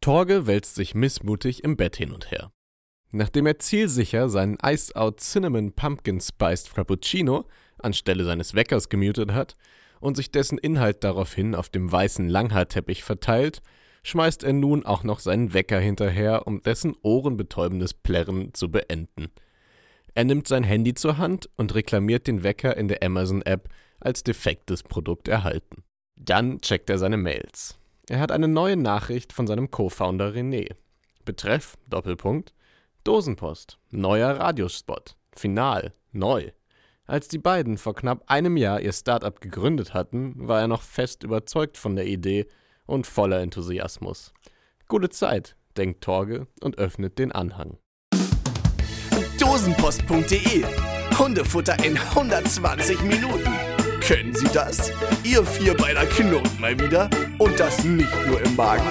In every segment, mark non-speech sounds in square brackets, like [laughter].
Torge wälzt sich missmutig im Bett hin und her. Nachdem er zielsicher seinen Ice Out Cinnamon Pumpkin Spiced Frappuccino anstelle seines Weckers gemutet hat und sich dessen Inhalt daraufhin auf dem weißen Langhaarteppich verteilt, schmeißt er nun auch noch seinen Wecker hinterher, um dessen ohrenbetäubendes Plärren zu beenden. Er nimmt sein Handy zur Hand und reklamiert den Wecker in der Amazon-App als defektes Produkt erhalten. Dann checkt er seine Mails. Er hat eine neue Nachricht von seinem Co-Founder René. Betreff, Doppelpunkt, Dosenpost, neuer Radiospot, Final, neu. Als die beiden vor knapp einem Jahr ihr Startup gegründet hatten, war er noch fest überzeugt von der Idee und voller Enthusiasmus. Gute Zeit, denkt Torge und öffnet den Anhang. Dosenpost.de Hundefutter in 120 Minuten. Können Sie das? Ihr Vierbeiner knurrt mal wieder und das nicht nur im Magen.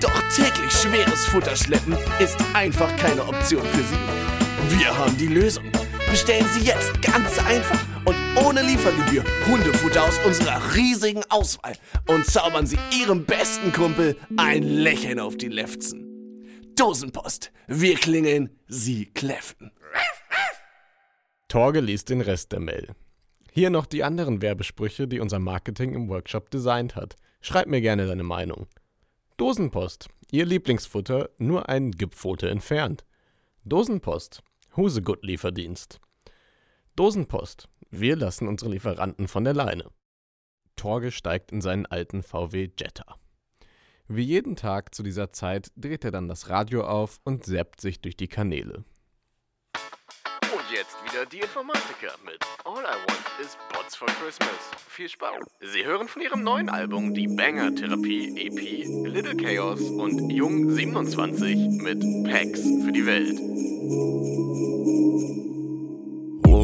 Doch täglich schweres Futter schleppen ist einfach keine Option für Sie. Wir haben die Lösung. Bestellen Sie jetzt ganz einfach und ohne Liefergebühr Hundefutter aus unserer riesigen Auswahl und zaubern Sie Ihrem besten Kumpel ein Lächeln auf die Lefzen. Dosenpost. Wir klingeln, Sie kläffen. Torge liest den Rest der Mail. Hier noch die anderen Werbesprüche, die unser Marketing im Workshop designt hat. Schreib mir gerne deine Meinung. Dosenpost, Ihr Lieblingsfutter, nur ein Gipfote entfernt. Dosenpost, Husegut-Lieferdienst. Dosenpost, wir lassen unsere Lieferanten von der Leine. Torge steigt in seinen alten VW Jetta. Wie jeden Tag zu dieser Zeit dreht er dann das Radio auf und zappt sich durch die Kanäle. Wieder die Informatiker mit All I Want is Bots for Christmas. Viel Spaß. Sie hören von ihrem neuen Album die Banger Therapie EP Little Chaos und Jung 27 mit Packs für die Welt.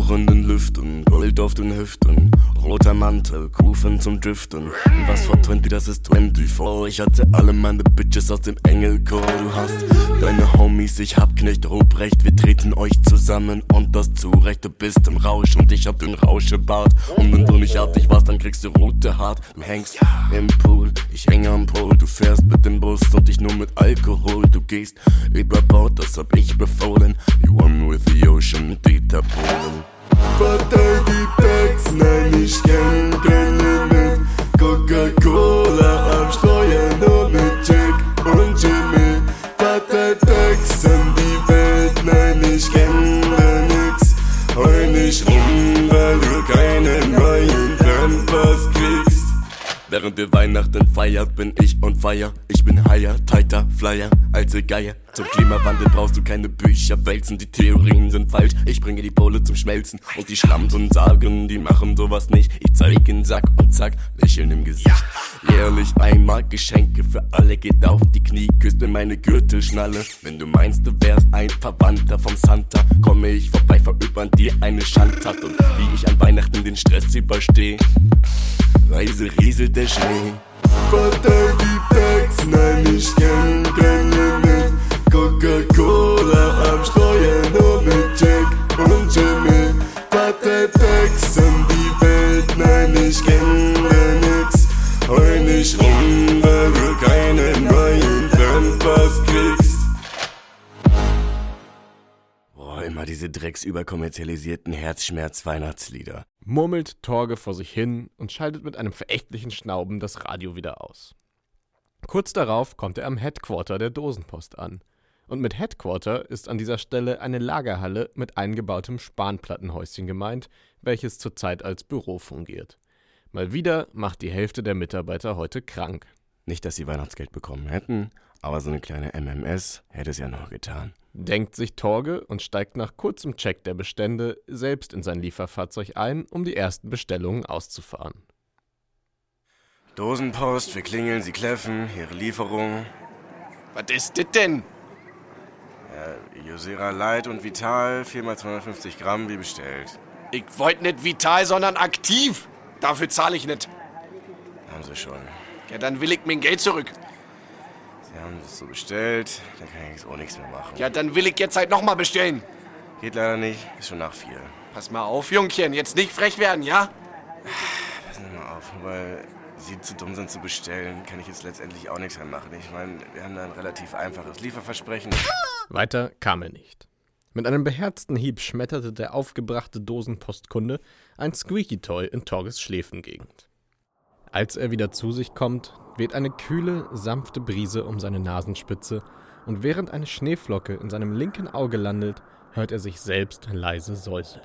In den Lüften, Gold auf den Hüften, roter Mantel, Kufen zum Driften. Was vor 20, das ist 24. Ich hatte alle meine Bitches aus dem Engelchor. Du hast deine Homies, ich hab Knecht Ruprecht. Wir treten euch zusammen und das zurecht. Du bist im Rausch und ich hab den Rauschebart. Und wenn du nicht artig warst, dann kriegst du rote Haart. Du hängst im Pool, ich hänge am Pool. Du fährst mit dem Bus und ich nur mit Alkohol. Du gehst über Bord, das hab ich befohlen. You one with the ocean, Dieter Polen. Partei die Packs, nein, ich kenn kein Während wir Weihnachten feiert, bin ich on fire. Ich bin higher, tighter, flyer, ihr Geier. Zum Klimawandel brauchst du keine Bücher wälzen, die Theorien sind falsch. Ich bringe die Pole zum Schmelzen und die Schlampen sagen, die machen sowas nicht. Ich zeig in Sack und zack, Lächeln im Gesicht. Jährlich einmal Geschenke für alle, geht auf die Knie, küsst mir meine Gürtelschnalle. Wenn du meinst, du wärst ein Verwandter vom Santa, komme ich vorbei, verübern dir eine Schandtat und wie ich an Weihnachten den Stress überstehe. Leise rieselt der Schnee. Partei die Packs, nein, ich kenn kein Limit. Coca-Cola diese drecksüberkommerzialisierten Herzschmerz-Weihnachtslieder. Murmelt Torge vor sich hin und schaltet mit einem verächtlichen Schnauben das Radio wieder aus. Kurz darauf kommt er am Headquarter der Dosenpost an. Und mit Headquarter ist an dieser Stelle eine Lagerhalle mit eingebautem Spanplattenhäuschen gemeint, welches zurzeit als Büro fungiert. Mal wieder macht die Hälfte der Mitarbeiter heute krank. Nicht, dass sie Weihnachtsgeld bekommen hätten, aber so eine kleine MMS hätte es ja noch getan. Denkt sich Torge und steigt nach kurzem Check der Bestände selbst in sein Lieferfahrzeug ein, um die ersten Bestellungen auszufahren. Dosenpost, wir klingeln, sie kläffen, ihre Lieferung. Was ist das denn? Ja, Josera Light und Vital, 4x250 Gramm, wie bestellt. Ich wollte nicht vital, sondern aktiv. Dafür zahle ich nicht. Haben sie schon. Ja, dann will ich mein Geld zurück. Sie haben das so bestellt, dann kann ich jetzt auch nichts mehr machen. Ja, dann will ich jetzt halt nochmal bestellen. Geht leider nicht, ist schon nach vier. Pass mal auf, Jungchen, jetzt nicht frech werden, ja? Passen Sie mal auf, weil sie zu dumm sind zu bestellen, kann ich jetzt letztendlich auch nichts mehr machen. Ich meine, wir haben da ein relativ einfaches Lieferversprechen. Weiter kam er nicht. Mit einem beherzten Hieb schmetterte der aufgebrachte Dosenpostkunde ein Squeaky-Toy in Torges Schläfengegend. Als er wieder zu sich kommt, weht eine kühle, sanfte Brise um seine Nasenspitze und während eine Schneeflocke in seinem linken Auge landet, hört er sich selbst leise säuseln.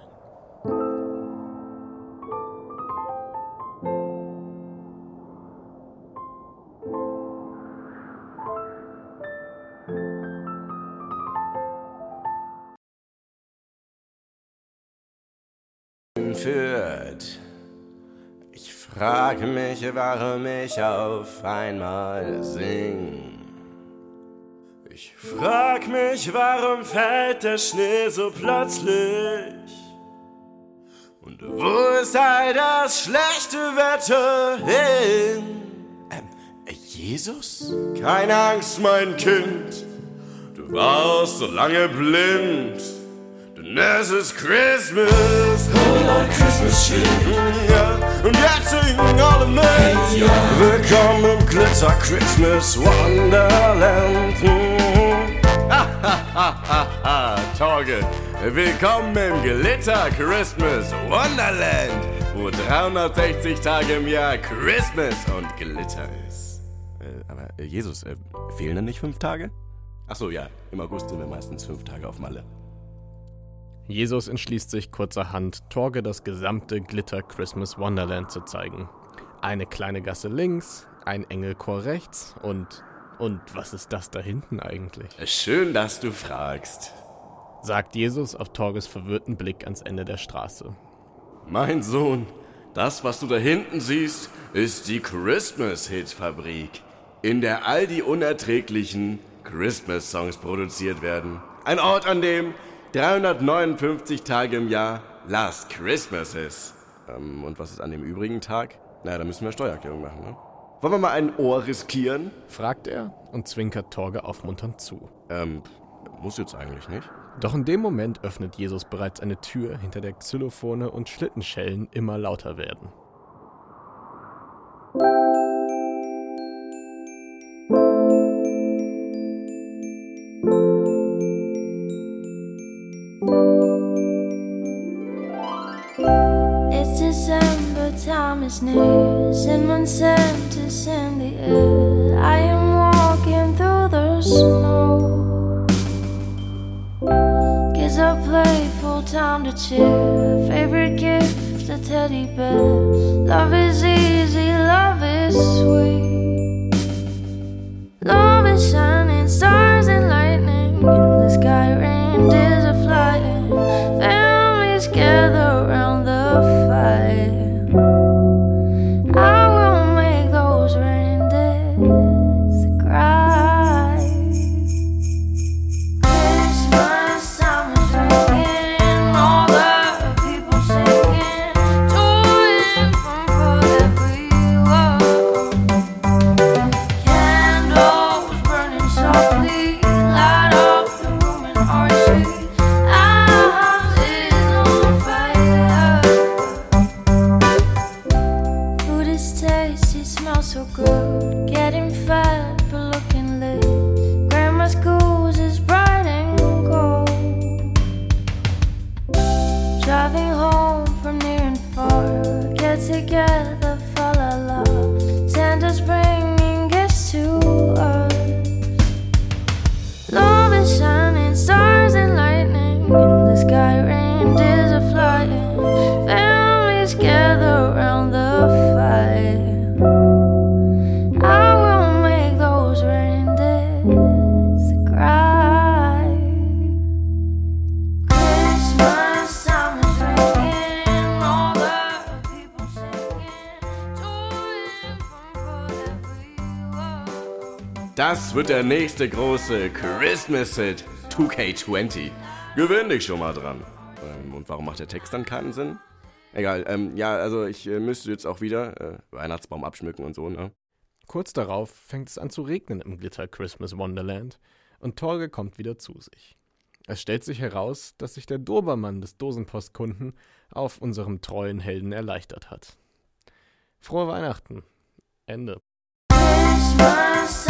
Ich frage mich, warum ich auf einmal sing. Ich frag mich, warum fällt der Schnee so plötzlich? Und wo ist all das schlechte Wetter hin? Ähm, Jesus? Keine Angst, mein Kind, du warst so lange blind. Es ist Christmas. Oh Lord, Christmas shit. Ja, und jetzt singen alle mit. Ja. Willkommen im Glitter Christmas Wonderland. [laughs] Hahaha, Torge. Willkommen im Glitter Christmas Wonderland, wo 360 Tage im Jahr Christmas und Glitter ist. Äh, aber äh, Jesus, äh, fehlen denn nicht fünf Tage? Achso, ja, im August sind wir meistens fünf Tage auf Malle. Jesus entschließt sich kurzerhand, Torge das gesamte Glitter Christmas Wonderland zu zeigen. Eine kleine Gasse links, ein Engelchor rechts und. Und was ist das da hinten eigentlich? Schön, dass du fragst. sagt Jesus auf Torges verwirrten Blick ans Ende der Straße. Mein Sohn, das, was du da hinten siehst, ist die Christmas-Hit-Fabrik, in der all die unerträglichen Christmas-Songs produziert werden. Ein Ort, an dem 359 Tage im Jahr Last Christmas ist. Ähm, und was ist an dem übrigen Tag? Na, da müssen wir Steuererklärung machen, ne? Wollen wir mal ein Ohr riskieren? fragt er und zwinkert Torge aufmunternd zu. Ähm, muss jetzt eigentlich nicht. Doch in dem Moment öffnet Jesus bereits eine Tür, hinter der Xylophone und Schlittenschellen immer lauter werden. Scent is in the air. I am walking through the snow. Kids are playful, time to cheer. Favorite gift, a teddy bear. Love is easy, love is sweet. Love is shining, stars and lightning. In the sky, reindeers are flying. Families gather around the fire. Families gather around the fire. I will make those reindeers cry. Christmas time is ringing, all the people singing, joy from everywhere. Das wird der nächste große Christmas-Hit 2K20. Gewöhn dich schon mal dran. Ähm, und warum macht der Text dann keinen Sinn? Egal, ähm, ja, also ich äh, müsste jetzt auch wieder äh, Weihnachtsbaum abschmücken und so, ne? Kurz darauf fängt es an zu regnen im Glitter Christmas Wonderland und Torge kommt wieder zu sich. Es stellt sich heraus, dass sich der Dobermann des Dosenpostkunden auf unserem treuen Helden erleichtert hat. Frohe Weihnachten Ende. Christmas.